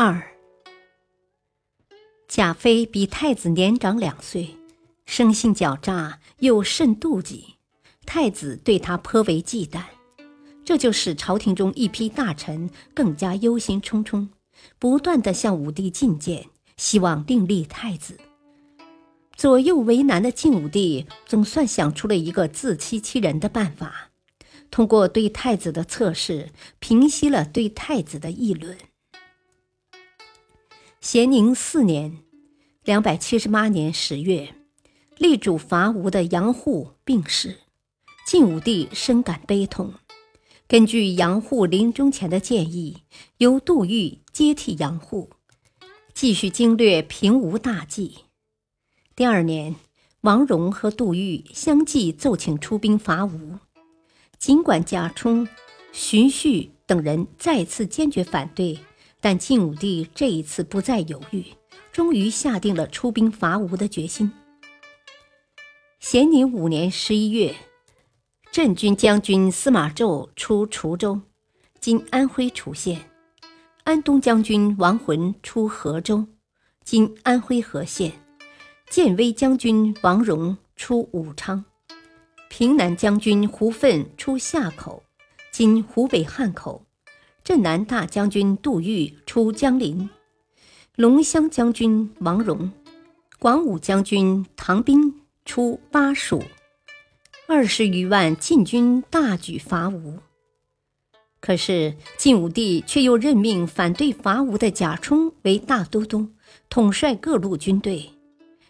二，贾妃比太子年长两岁，生性狡诈，又甚妒忌，太子对她颇为忌惮，这就使朝廷中一批大臣更加忧心忡忡，不断的向武帝进谏，希望另立太子。左右为难的晋武帝总算想出了一个自欺欺人的办法，通过对太子的测试，平息了对太子的议论。咸宁四年（两百七十八年十月），力主伐吴的杨户病逝，晋武帝深感悲痛。根据杨户临终前的建议，由杜预接替杨户，继续经略平吴大计。第二年，王戎和杜预相继奏请出兵伐吴，尽管贾充、荀彧等人再次坚决反对。但晋武帝这一次不再犹豫，终于下定了出兵伐吴的决心。咸宁五年十一月，镇军将军司马昭出滁州（今安徽滁县），安东将军王浑出河州（今安徽和县），建威将军王戎出武昌，平南将军胡奋出夏口（今湖北汉口）。镇南大将军杜预出江陵，龙骧将军王戎、广武将军唐斌出巴蜀，二十余万晋军大举伐吴。可是晋武帝却又任命反对伐吴的贾充为大都督，统帅各路军队。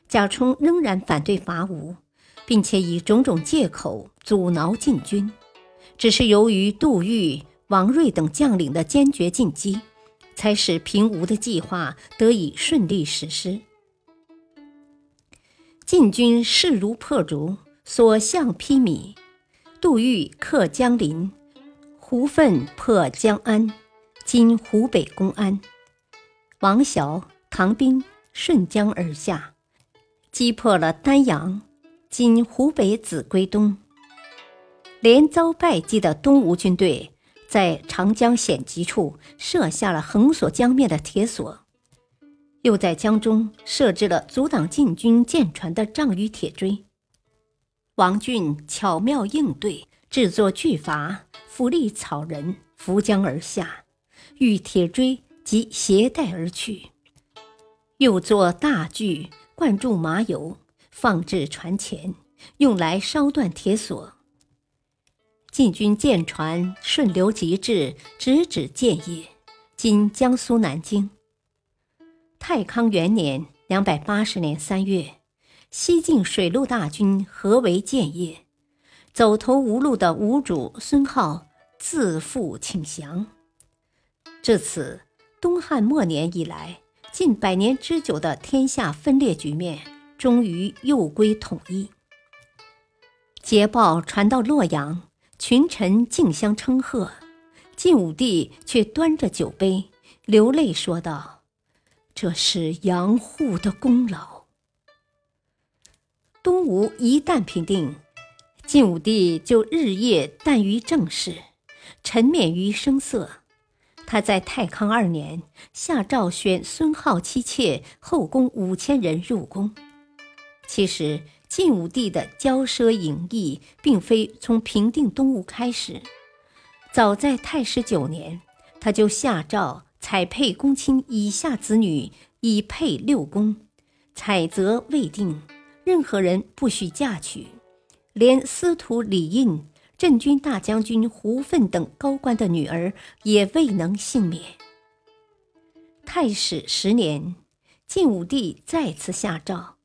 贾充仍然反对伐吴，并且以种种借口阻挠晋军，只是由于杜预。王睿等将领的坚决进击，才使平吴的计划得以顺利实施。晋军势如破竹，所向披靡。杜预克江陵，胡奋破江安（今湖北公安）。王晓、唐兵顺江而下，击破了丹阳（今湖北秭归东）。连遭败绩的东吴军队。在长江险急处设下了横锁江面的铁索，又在江中设置了阻挡晋军舰船的仗与铁锥。王浚巧妙应对，制作巨筏，扶立草人，浮江而下，遇铁锥即携带而去。又作大锯，灌注麻油，放置船前，用来烧断铁索。晋军舰船顺流急至，直指建业（今江苏南京）。太康元年（两百八十年三月），西晋水陆大军合围建业，走投无路的吴主孙皓自负请降。至此，东汉末年以来近百年之久的天下分裂局面，终于又归统一。捷报传到洛阳。群臣竞相称贺，晋武帝却端着酒杯，流泪说道：“这是杨户的功劳。”东吴一旦平定，晋武帝就日夜耽于政事，沉湎于声色。他在太康二年下诏选孙皓妻妾后宫五千人入宫。其实。晋武帝的骄奢淫逸，并非从平定东吴开始。早在太史九年，他就下诏采配公卿以下子女，以配六宫。采择未定，任何人不许嫁娶，连司徒李胤、镇军大将军胡奋等高官的女儿也未能幸免。太史十年，晋武帝再次下诏。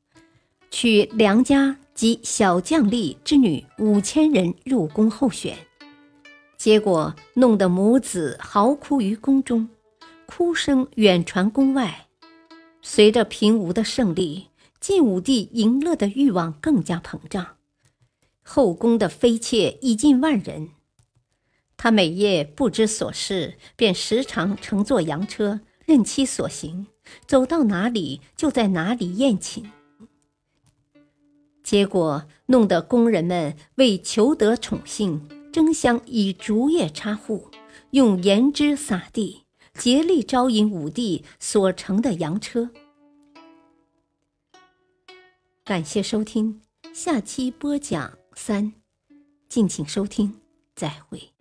娶良家及小将吏之女五千人入宫候选，结果弄得母子嚎哭于宫中，哭声远传宫外。随着平吴的胜利，晋武帝赢乐的欲望更加膨胀，后宫的妃妾已近万人。他每夜不知所事，便时常乘坐羊车，任其所行，走到哪里就在哪里宴请。结果弄得宫人们为求得宠幸，争相以竹叶插户，用盐汁撒地，竭力招引武帝所乘的洋车。感谢收听，下期播讲三，敬请收听，再会。